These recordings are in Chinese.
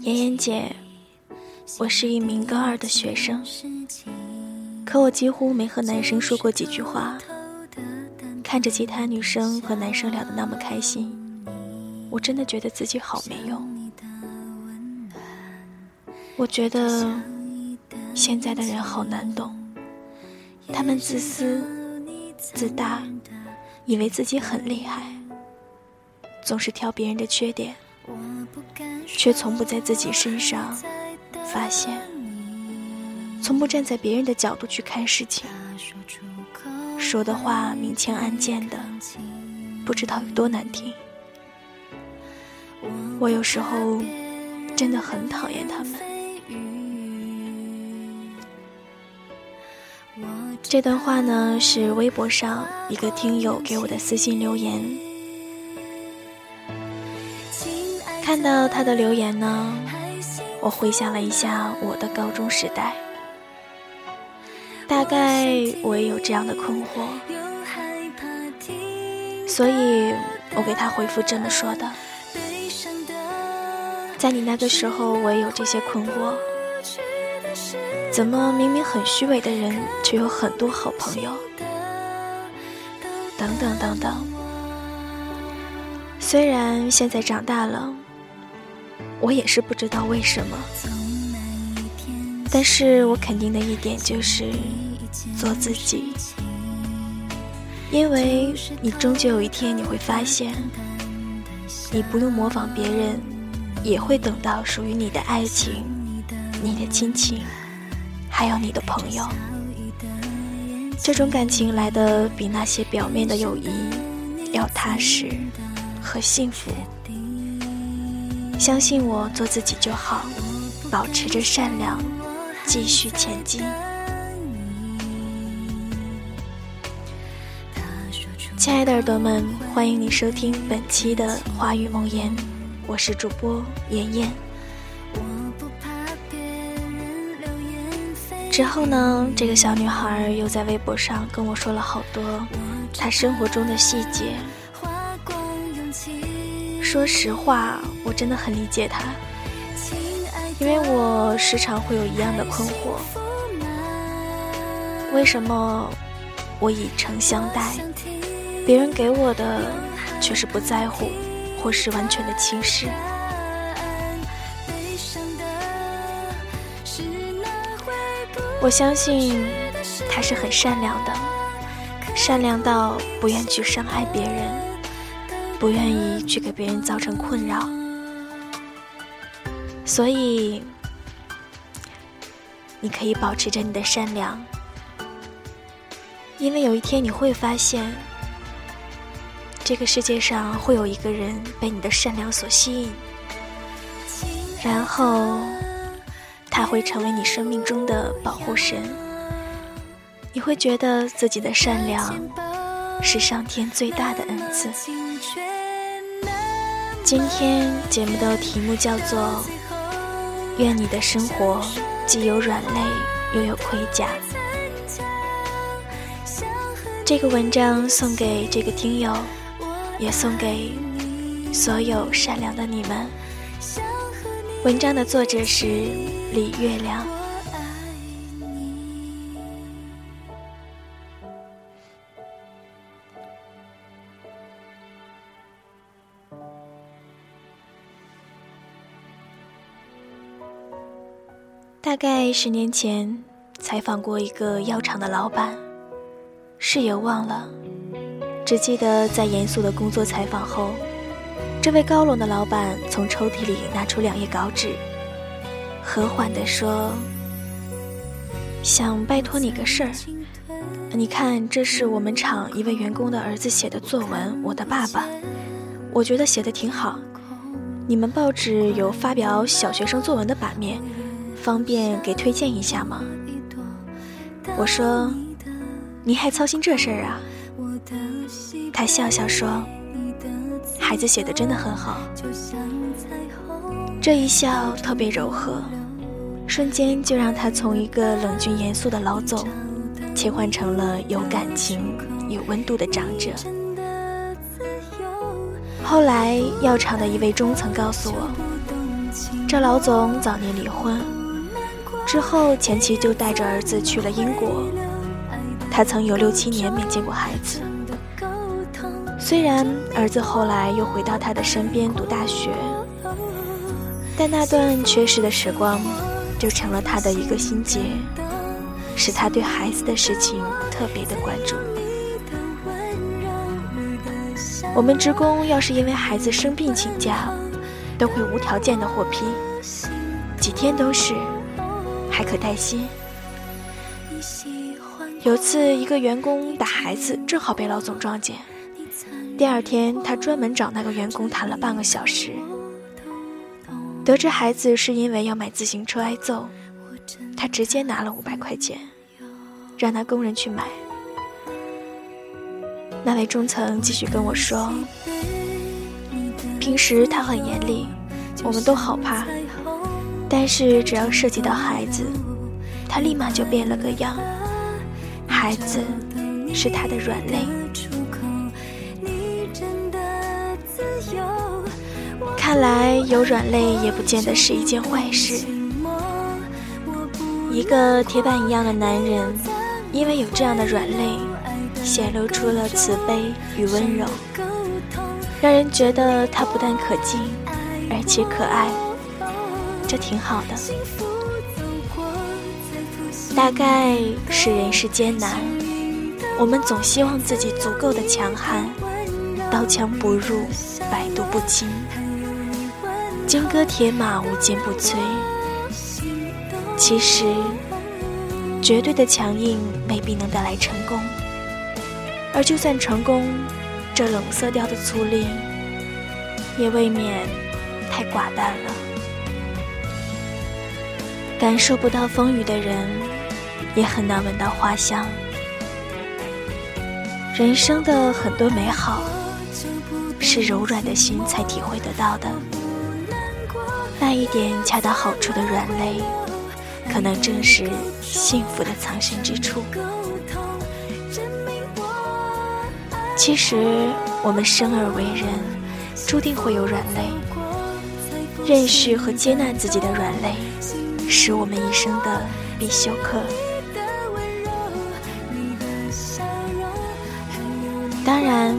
妍妍姐，我是一名高二的学生，可我几乎没和男生说过几句话。看着其他女生和男生聊得那么开心，我真的觉得自己好没用。我觉得现在的人好难懂，他们自私、自大，以为自己很厉害，总是挑别人的缺点。却从不在自己身上发现，从不站在别人的角度去看事情，说的话明枪暗箭的，不知道有多难听。我有时候真的很讨厌他们。这段话呢，是微博上一个听友给我的私信留言。看到他的留言呢，我回想了一下我的高中时代，大概我也有这样的困惑，所以我给他回复这么说的：在你那个时候，我也有这些困惑，怎么明明很虚伪的人，却有很多好朋友？等等等等。虽然现在长大了。我也是不知道为什么，但是我肯定的一点就是做自己，因为你终究有一天你会发现，你不用模仿别人，也会等到属于你的爱情、你的亲情，还有你的朋友。这种感情来的比那些表面的友谊要踏实和幸福。相信我，做自己就好，保持着善良，继续前进。亲爱的耳朵们，欢迎你收听本期的《花语梦言》，我是主播妍妍。之后呢，这个小女孩又在微博上跟我说了好多她生活中的细节。说实话，我真的很理解他，因为我时常会有一样的困惑：为什么我以诚相待，别人给我的却是不在乎，或是完全的轻视？我相信他是很善良的，善良到不愿去伤害别人。不愿意去给别人造成困扰，所以你可以保持着你的善良，因为有一天你会发现，这个世界上会有一个人被你的善良所吸引，然后他会成为你生命中的保护神，你会觉得自己的善良是上天最大的恩赐。今天节目的题目叫做“愿你的生活既有软肋又有盔甲”。这个文章送给这个听友，也送给所有善良的你们。文章的作者是李月亮。大概十年前，采访过一个药厂的老板，事也忘了，只记得在严肃的工作采访后，这位高冷的老板从抽屉里拿出两页稿纸，和缓地说：“想拜托你个事儿，你看，这是我们厂一位员工的儿子写的作文，《我的爸爸》，我觉得写的挺好。你们报纸有发表小学生作文的版面。”方便给推荐一下吗？我说，你还操心这事儿啊？他笑笑说，孩子写的真的很好。这一笑特别柔和，瞬间就让他从一个冷峻严肃的老总，切换成了有感情、有温度的长者。后来药厂的一位中层告诉我，这老总早年离婚，之后前妻就带着儿子去了英国，他曾有六七年没见过孩子。虽然儿子后来又回到他的身边读大学，但那段缺失的时光就成了他的一个心结，使他对孩子的事情特别的关注。我们职工要是因为孩子生病请假，都会无条件的获批，几天都是，还可带薪。有次一个员工打孩子，正好被老总撞见。第二天，他专门找那个员工谈了半个小时，得知孩子是因为要买自行车挨揍，他直接拿了五百块钱，让那工人去买。那位中层继续跟我说，平时他很严厉，我们都好怕，但是只要涉及到孩子，他立马就变了个样。孩子是他的软肋。看来有软肋也不见得是一件坏事。一个铁板一样的男人，因为有这样的软肋，显露出了慈悲与温柔，让人觉得他不但可敬，而且可爱，这挺好的。大概是人世艰难，我们总希望自己足够的强悍，刀枪不入，百毒不侵。金戈铁马，无坚不摧。其实，绝对的强硬未必能带来成功，而就算成功，这冷色调的粗粝，也未免太寡淡了。感受不到风雨的人，也很难闻到花香。人生的很多美好，是柔软的心才体会得到的。那一点恰到好处的软肋，可能正是幸福的藏身之处。其实，我们生而为人，注定会有软肋。认识和接纳自己的软肋，是我们一生的必修课。当然，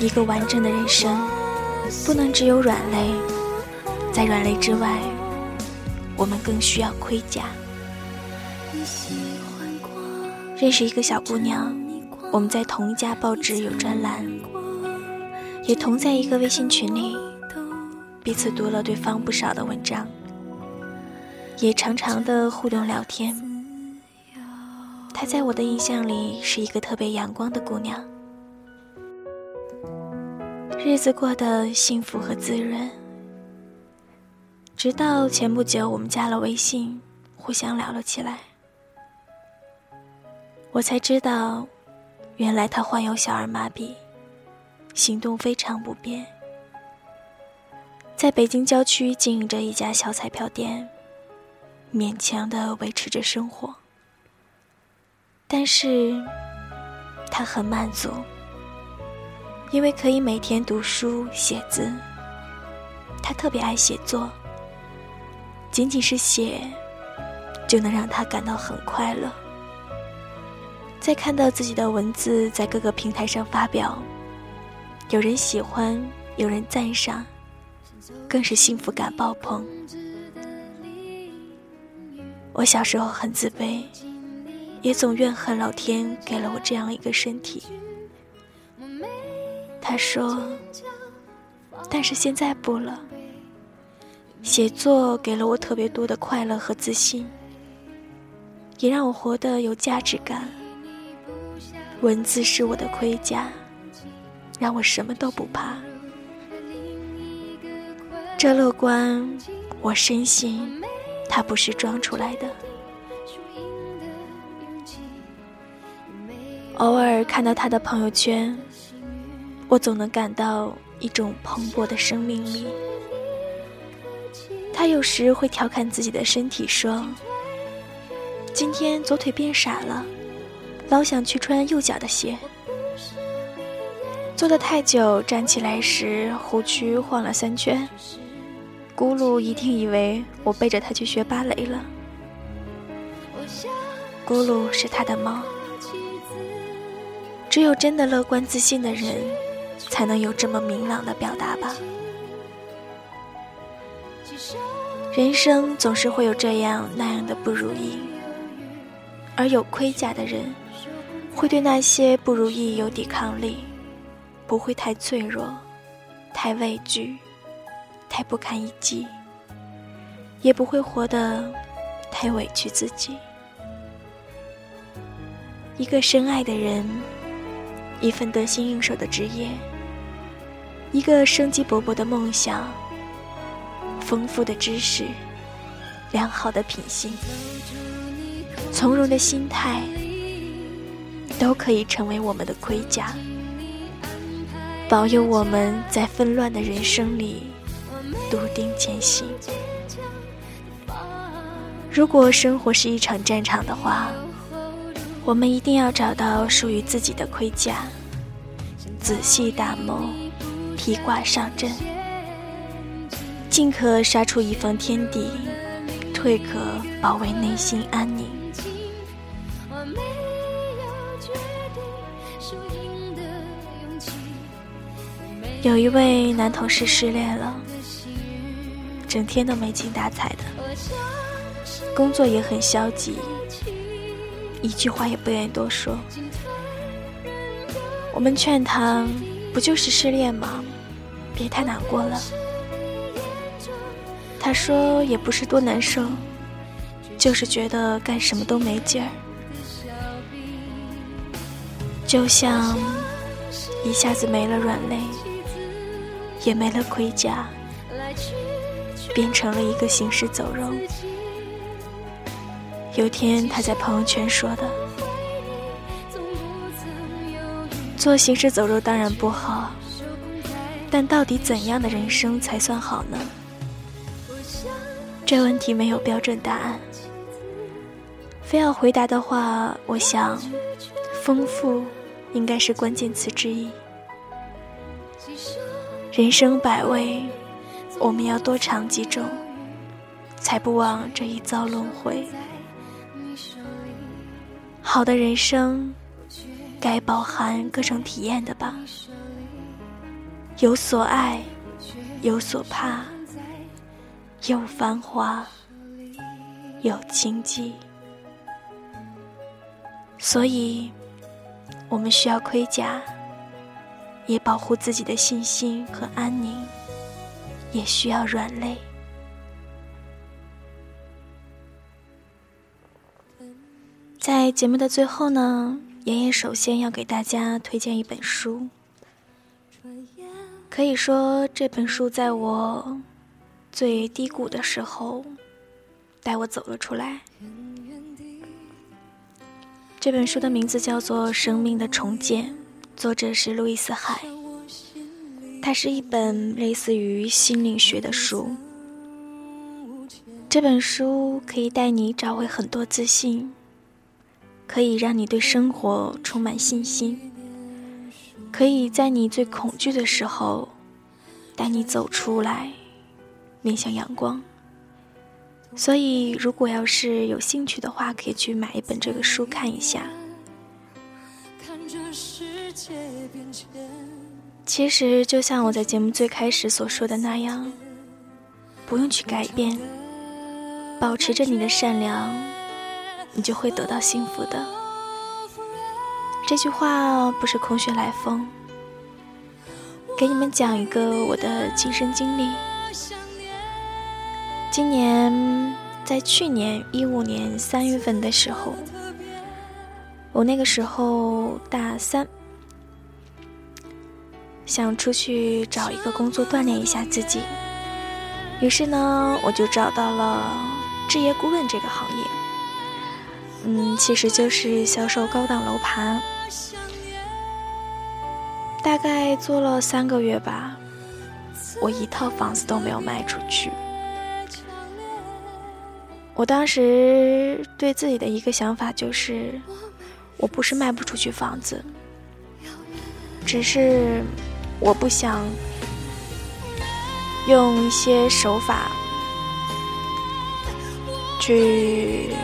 一个完整的人生，不能只有软肋。在软肋之外，我们更需要盔甲。认识一个小姑娘，我们在同一家报纸有专栏，也同在一个微信群里，彼此读了对方不少的文章，也常常的互动聊天。她在我的印象里是一个特别阳光的姑娘，日子过得幸福和滋润。直到前不久，我们加了微信，互相聊了起来，我才知道，原来她患有小儿麻痹，行动非常不便，在北京郊区经营着一家小彩票店，勉强的维持着生活。但是，他很满足，因为可以每天读书写字，他特别爱写作。仅仅是写，就能让他感到很快乐。在看到自己的文字在各个平台上发表，有人喜欢，有人赞赏，更是幸福感爆棚。我小时候很自卑，也总怨恨老天给了我这样一个身体。他说，但是现在不了。写作给了我特别多的快乐和自信，也让我活得有价值感。文字是我的盔甲，让我什么都不怕。这乐观，我深信，他不是装出来的。偶尔看到他的朋友圈，我总能感到一种蓬勃的生命力。他有时会调侃自己的身体，说：“今天左腿变傻了，老想去穿右脚的鞋。”坐得太久，站起来时胡须晃了三圈。咕噜一定以为我背着他去学芭蕾了。咕噜是他的猫。只有真的乐观自信的人，才能有这么明朗的表达吧。人生总是会有这样那样的不如意，而有盔甲的人，会对那些不如意有抵抗力，不会太脆弱、太畏惧、太不堪一击，也不会活得太委屈自己。一个深爱的人。一份得心应手的职业，一个生机勃勃的梦想，丰富的知识，良好的品性，从容的心态，都可以成为我们的盔甲，保佑我们在纷乱的人生里笃定前行。如果生活是一场战场的话，我们一定要找到属于自己的盔甲，仔细打磨，披挂上阵，进可杀出一方天地，退可保卫内心安宁。有一位男同事失恋了，整天都没精打采的，工作也很消极。一句话也不愿意多说。我们劝他，不就是失恋吗？别太难过了。他说也不是多难受，就是觉得干什么都没劲儿，就像一下子没了软肋，也没了盔甲，变成了一个行尸走肉。有天，他在朋友圈说的：“做行尸走肉当然不好，但到底怎样的人生才算好呢？”这问题没有标准答案。非要回答的话，我想，丰富应该是关键词之一。人生百味，我们要多尝几种，才不枉这一遭轮回。好的人生，该包含各种体验的吧。有所爱，有所怕，有繁华，有荆棘。所以，我们需要盔甲，也保护自己的信心和安宁；也需要软肋。在节目的最后呢，妍妍首先要给大家推荐一本书。可以说这本书在我最低谷的时候带我走了出来。这本书的名字叫做《生命的重建》，作者是路易斯·海。它是一本类似于心灵学的书。这本书可以带你找回很多自信。可以让你对生活充满信心，可以在你最恐惧的时候带你走出来，面向阳光。所以，如果要是有兴趣的话，可以去买一本这个书看一下。看着世界变迁其实，就像我在节目最开始所说的那样，不用去改变，保持着你的善良。你就会得到幸福的。这句话不是空穴来风。给你们讲一个我的亲身经历。今年在去年一五年三月份的时候，我那个时候大三，想出去找一个工作锻炼一下自己。于是呢，我就找到了置业顾问这个行业。嗯，其实就是销售高档楼盘，大概做了三个月吧，我一套房子都没有卖出去。我当时对自己的一个想法就是，我不是卖不出去房子，只是我不想用一些手法去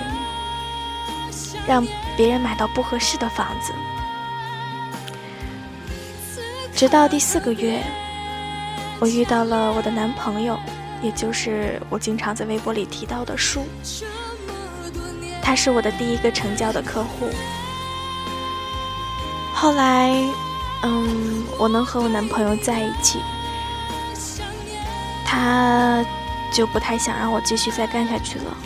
让别人买到不合适的房子。直到第四个月，我遇到了我的男朋友，也就是我经常在微博里提到的叔。他是我的第一个成交的客户。后来，嗯，我能和我男朋友在一起，他就不太想让我继续再干下去了，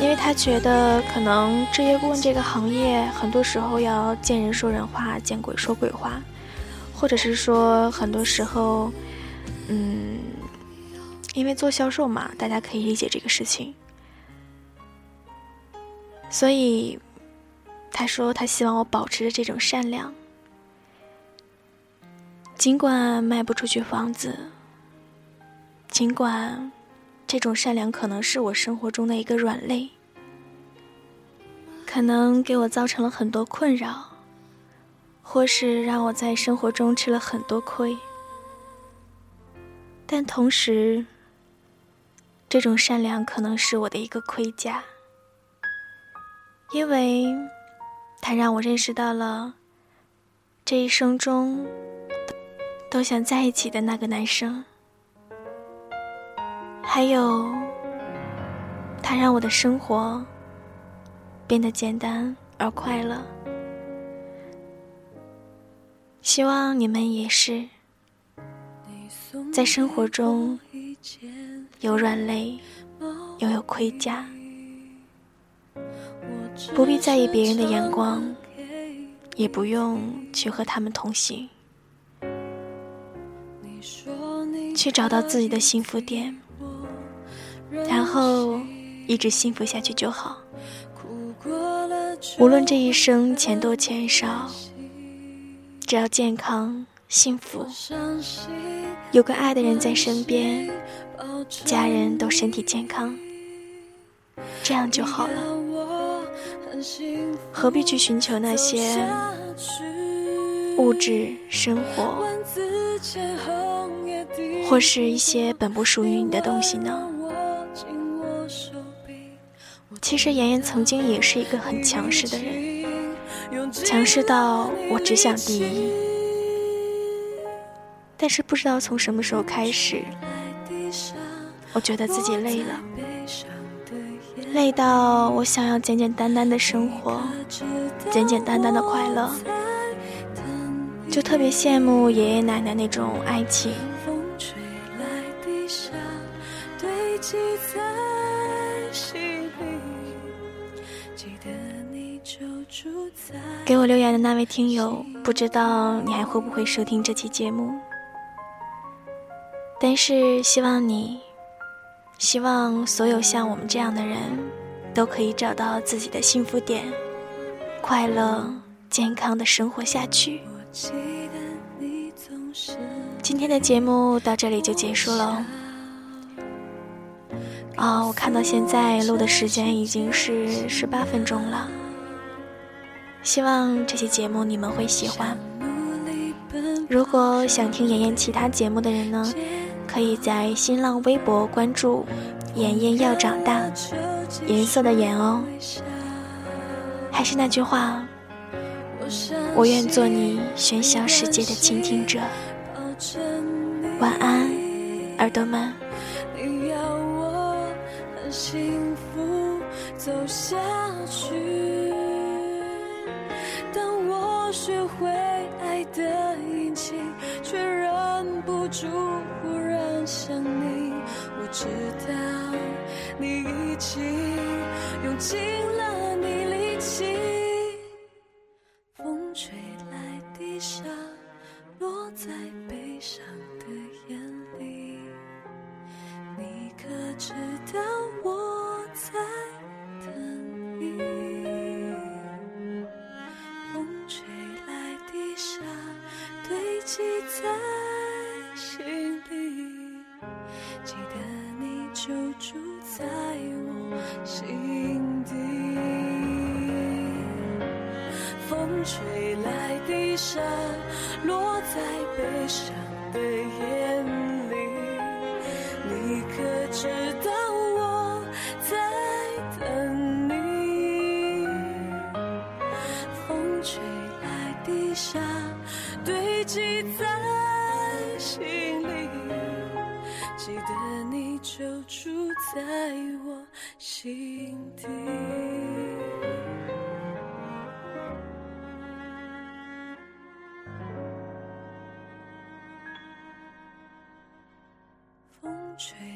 因为他觉得可能置业顾问这个行业很多时候要见人说人话，见鬼说鬼话。或者是说，很多时候，嗯，因为做销售嘛，大家可以理解这个事情。所以，他说他希望我保持着这种善良，尽管卖不出去房子，尽管这种善良可能是我生活中的一个软肋，可能给我造成了很多困扰。或是让我在生活中吃了很多亏，但同时，这种善良可能是我的一个盔甲，因为它让我认识到了这一生中都想在一起的那个男生，还有，他让我的生活变得简单而快乐。希望你们也是，在生活中有软肋，又有盔甲，不必在意别人的眼光，也不用去和他们同行，去找到自己的幸福点，然后一直幸福下去就好。无论这一生钱多钱少。只要健康、幸福，有个爱的人在身边，家人都身体健康，这样就好了。何必去寻求那些物质生活，或是一些本不属于你的东西呢？其实妍妍曾经也是一个很强势的人。强势到我只想第一，但是不知道从什么时候开始，我觉得自己累了，累到我想要简简单单的生活，简简单单的快乐，就特别羡慕爷爷奶奶那种爱情。给我留言的那位听友，不知道你还会不会收听这期节目？但是希望你，希望所有像我们这样的人，都可以找到自己的幸福点，快乐、健康的生活下去。今天的节目到这里就结束了。啊，我看到现在录的时间已经是十八分钟了。希望这期节目你们会喜欢。如果想听妍妍其他节目的人呢，可以在新浪微博关注“妍妍要长大”，颜色的颜哦。还是那句话，我愿做你喧嚣世界的倾听者。晚安，耳朵们。学会爱的引擎，却忍不住忽然想你。我知道你已经用尽了你力气，风吹来的沙落在在心里记得你就住在我心底。风吹来的沙落在悲伤的眼记得你就住在我心底。风吹